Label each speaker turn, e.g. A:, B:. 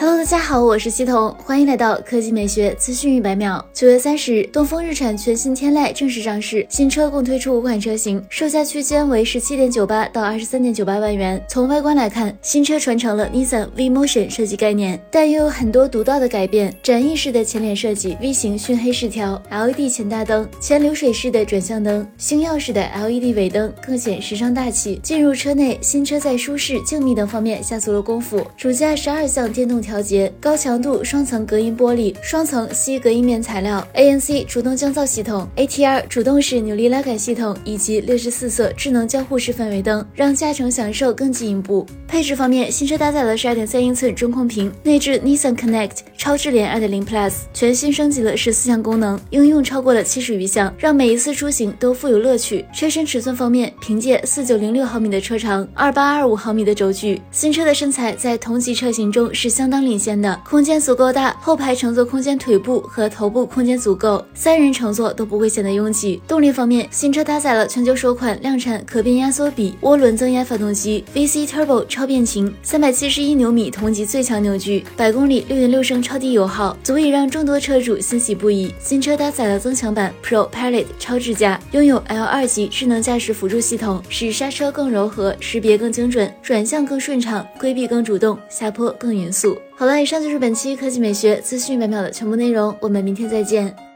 A: Hello，大家好，我是西彤，欢迎来到科技美学资讯一百秒。九月三十日，东风日产全新天籁正式上市，新车共推出五款车型，售价区间为十七点九八到二十三点九八万元。从外观来看，新车传承了 Nissan V Motion 设计概念，但又有很多独到的改变。展翼式的前脸设计，V 型熏黑饰条，LED 前大灯，前流水式的转向灯，星耀式的 LED 尾灯，更显时尚大气。进入车内，新车在舒适、静谧等方面下足了功夫。主驾十二项电动。调节高强度双层隔音玻璃，双层吸隔音棉材料，ANC 主动降噪系统，ATR 主动式扭力拉杆系统，以及六十四色智能交互式氛围灯，让驾乘享受更进一步。配置方面，新车搭载了十二点三英寸中控屏，内置 Nissan Connect 超智联二点零 Plus，全新升级了十四项功能，应用超过了七十余项，让每一次出行都富有乐趣。车身尺寸方面，凭借四九零六毫米的车长，二八二五毫米的轴距，新车的身材在同级车型中是相当。领先的空间足够大，后排乘坐空间腿部和头部空间足够，三人乘坐都不会显得拥挤。动力方面，新车搭载了全球首款量产可变压缩比涡轮增压发动机，VC Turbo 超变擎，三百七十一牛米同级最强扭矩，百公里六点六升超低油耗，足以让众多车主欣喜不已。新车搭载了增强版 Pro Pilot 超智驾，拥有 L 二级智能驾驶辅助系统，使刹车更柔和，识别更精准，转向更顺畅，规避更主动，下坡更匀速。好了，以上就是本期科技美学资讯秒秒的全部内容，我们明天再见。